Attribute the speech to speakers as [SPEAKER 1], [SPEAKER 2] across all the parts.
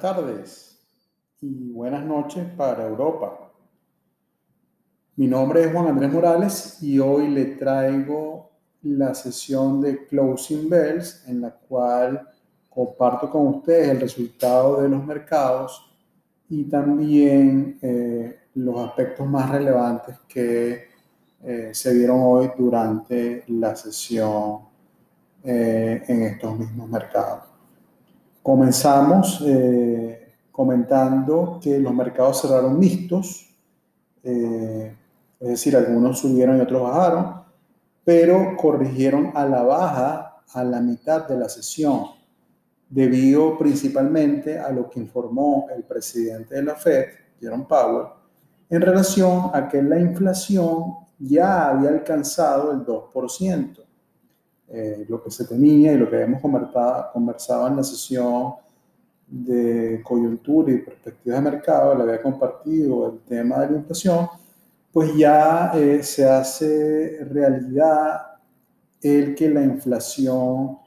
[SPEAKER 1] buenas tardes y buenas noches para Europa. Mi nombre es Juan Andrés Morales y hoy le traigo la sesión de Closing Bells en la cual comparto con ustedes el resultado de los mercados y también eh, los aspectos más relevantes que eh, se vieron hoy durante la sesión eh, en estos mismos mercados. Comenzamos eh, comentando que los mercados cerraron mixtos, eh, es decir, algunos subieron y otros bajaron, pero corrigieron a la baja a la mitad de la sesión, debido principalmente a lo que informó el presidente de la Fed, Jerome Powell, en relación a que la inflación ya había alcanzado el 2%. Eh, lo que se tenía y lo que hemos conversado, en la sesión de coyuntura y perspectiva de mercado, le había compartido el tema de la inflación, pues ya eh, se hace realidad el que la inflación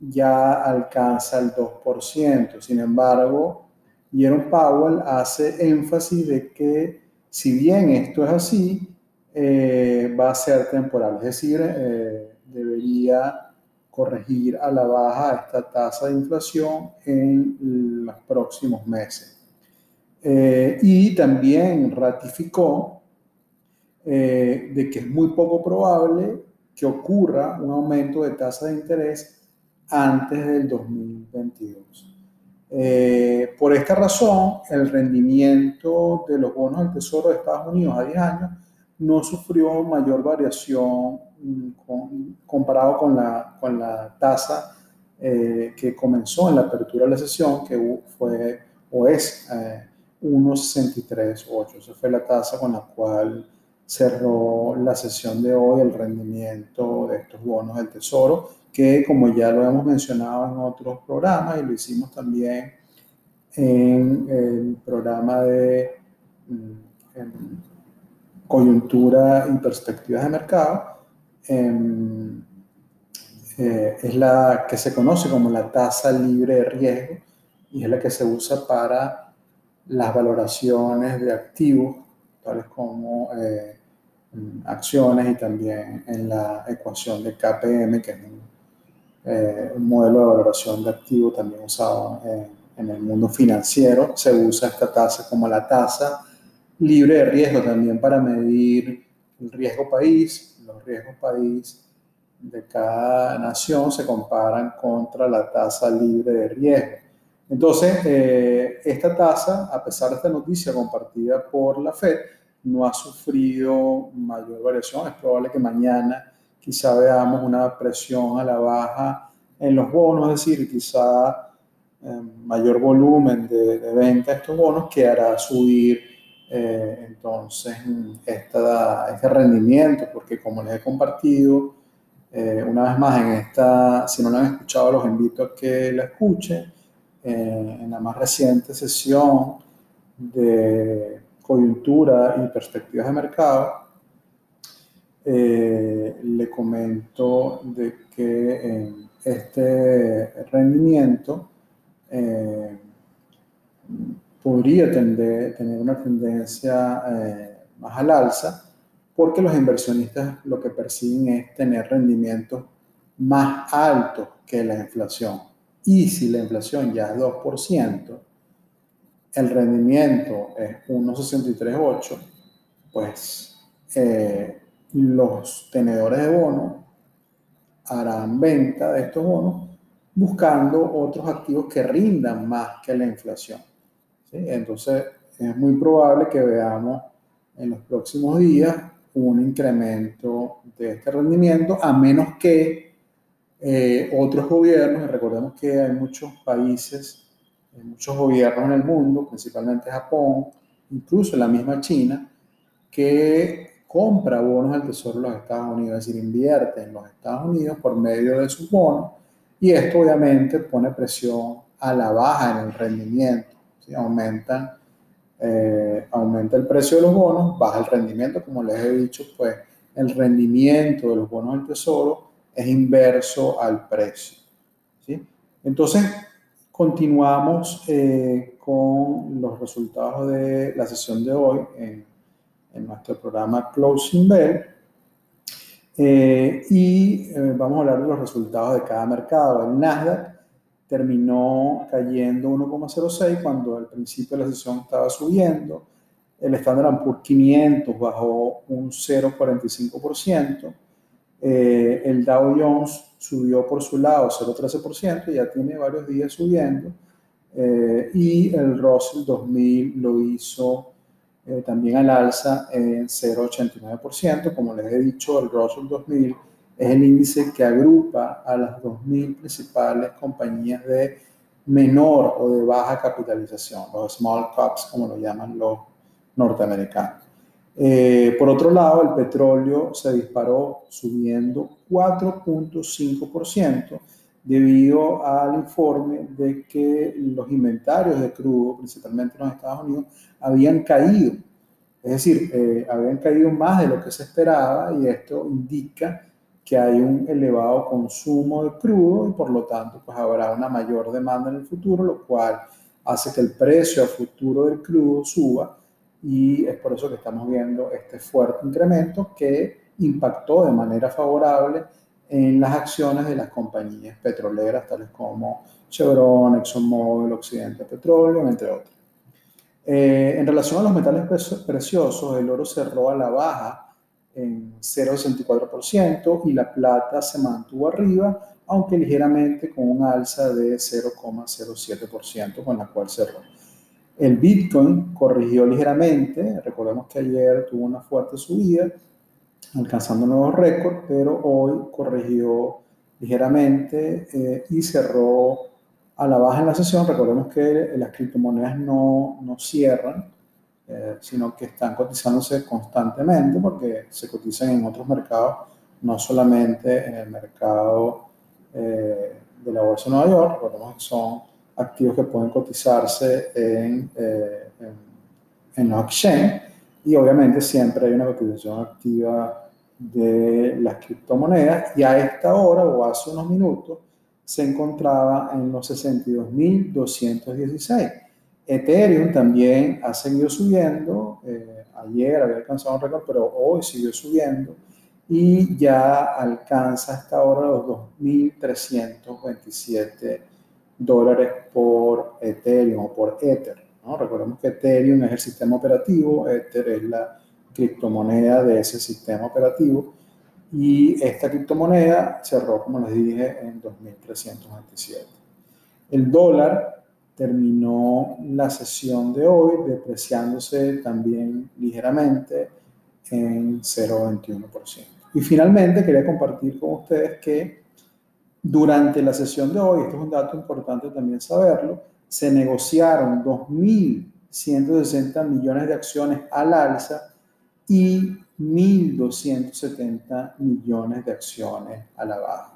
[SPEAKER 1] ya alcanza el 2%. Sin embargo, Jerome Powell hace énfasis de que si bien esto es así, eh, va a ser temporal, es decir, debería corregir a la baja esta tasa de inflación en los próximos meses. Eh, y también ratificó eh, de que es muy poco probable que ocurra un aumento de tasa de interés antes del 2022. Eh, por esta razón, el rendimiento de los bonos del Tesoro de Estados Unidos a 10 años no sufrió mayor variación mm, comparado con la, con la tasa eh, que comenzó en la apertura de la sesión, que fue o es eh, 1,63,8. Esa fue la tasa con la cual cerró la sesión de hoy el rendimiento de estos bonos del Tesoro, que como ya lo hemos mencionado en otros programas y lo hicimos también en el programa de... Mm, coyuntura y perspectivas de mercado, em, eh, es la que se conoce como la tasa libre de riesgo y es la que se usa para las valoraciones de activos, tales como eh, acciones y también en la ecuación de KPM, que es un, eh, modelo de valoración de activos también usado en el mundo financiero. Se usa esta tasa como la tasa libre de riesgo también para medir el riesgo país. Los riesgos país de cada nación se comparan contra la tasa libre de riesgo. Entonces, eh, esta tasa, a pesar de esta noticia compartida por la Fed, no ha sufrido mayor variación. Es probable que mañana quizá veamos una presión a la baja en los bonos, es decir, quizá eh, mayor volumen de, de venta de estos bonos que hará subir eh, entonces, esta, este rendimiento, porque como les he compartido, eh, una vez más en esta, si no lo han escuchado, los invito a que la escuchen. Eh, en la más reciente sesión de coyuntura y perspectivas de mercado, le comento de que este rendimiento podría tender, tener una tendencia eh, más al alza, porque los inversionistas lo que persiguen es tener rendimientos más altos que la inflación. Y si la inflación ya es 2%, el rendimiento es 1,638, pues eh, los tenedores de bonos harán venta de estos bonos buscando otros activos que rindan más que la inflación. Entonces, es muy probable que veamos en los próximos días un incremento de este rendimiento, a menos que eh, otros gobiernos, recordemos que hay muchos países, muchos gobiernos en el mundo, principalmente Japón, incluso la misma China, que compra bonos del Tesoro de los Estados Unidos, es decir, invierte en los Estados Unidos por medio de sus bonos, y esto obviamente pone presión a la baja en el rendimiento aumentan, eh, aumenta el precio de los bonos, baja el rendimiento, como les he dicho, pues el rendimiento de los bonos del tesoro es inverso al precio. ¿sí? Entonces, continuamos eh, con los resultados de la sesión de hoy en, nuestro programa Closing Bell. Eh, y vamos a hablar de los resultados de cada mercado. El Nasdaq terminó cayendo 1,06 cuando al principio de la sesión estaba subiendo. El Standard Poor's 500 bajó un 0,45%. Eh, el Dow Jones subió por su lado 0,13%, ya tiene varios días subiendo. Eh, y el Russell 2000 lo hizo eh, también al alza en 0,89%. Como les he dicho, el Russell 2000 es el índice que agrupa a las 2.000 principales compañías de menor o de baja capitalización, los small caps, como lo llaman los norteamericanos. Eh, por otro lado, el petróleo se disparó subiendo 4.5% debido al informe de que los inventarios de crudo, principalmente en los Estados Unidos, habían caído. Es decir, eh, habían caído más de lo que se esperaba y esto indica que hay un elevado consumo de crudo y por lo tanto pues habrá una mayor demanda en el futuro, lo cual hace que el precio a futuro del crudo suba y es por eso que estamos viendo este fuerte incremento que impactó de manera favorable en las acciones de las compañías petroleras tales como Chevron, ExxonMobil, Occidente Petróleo, entre otros. Eh, en relación a los metales preciosos, el oro cerró a la baja en 0,64% y la plata se mantuvo arriba, aunque ligeramente con un alza de 0,07% con la cual cerró. El Bitcoin corrigió ligeramente, recordemos que ayer tuvo una fuerte subida, alcanzando nuevos récords, pero hoy corrigió ligeramente eh, y cerró a la baja en la sesión. Recordemos que las criptomonedas no, no cierran, eh, sino que están cotizándose constantemente porque se cotizan en otros mercados, no solamente en el mercado eh, de la Bolsa de Nueva York, recordemos que son activos que pueden cotizarse en, eh, en, en los exchange. Y obviamente siempre hay una cotización activa de las criptomonedas. Y a esta hora o hace unos minutos se encontraba en los 62.216. Ethereum también ha seguido subiendo, eh, ayer había alcanzado un récord, pero hoy siguió subiendo y ya alcanza hasta ahora los 2.327 dólares por Ethereum o por Ether. ¿no? Recordemos que Ethereum es el sistema operativo, Ether es la criptomoneda de ese sistema operativo y esta criptomoneda cerró, como les dije, en 2.327. El dólar terminó la sesión de hoy depreciándose también ligeramente en 0,21%. Y finalmente quería compartir con ustedes que durante la sesión de hoy, esto es un dato importante también saberlo, se negociaron 2.160 millones de acciones al alza y 1.270 millones de acciones a la baja.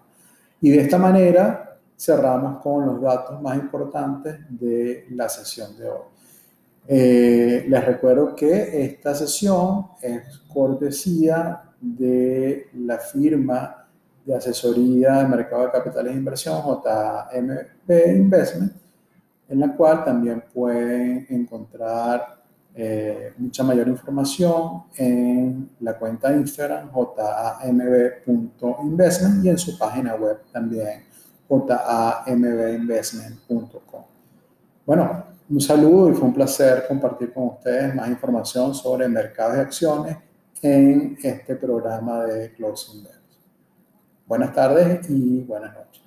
[SPEAKER 1] Y de esta manera cerramos con los datos más importantes de la sesión de hoy. Eh, les recuerdo que esta sesión es cortesía de la firma de asesoría de mercado de capitales de inversión, JMP Investment, en la cual también pueden encontrar eh, mucha mayor información en la cuenta Instagram jamb.investment y en su página web también jambinvestment.com. Bueno, un saludo y fue un placer compartir con ustedes más información sobre mercados de acciones en este programa de Closing Bells. Buenas tardes y buenas noches.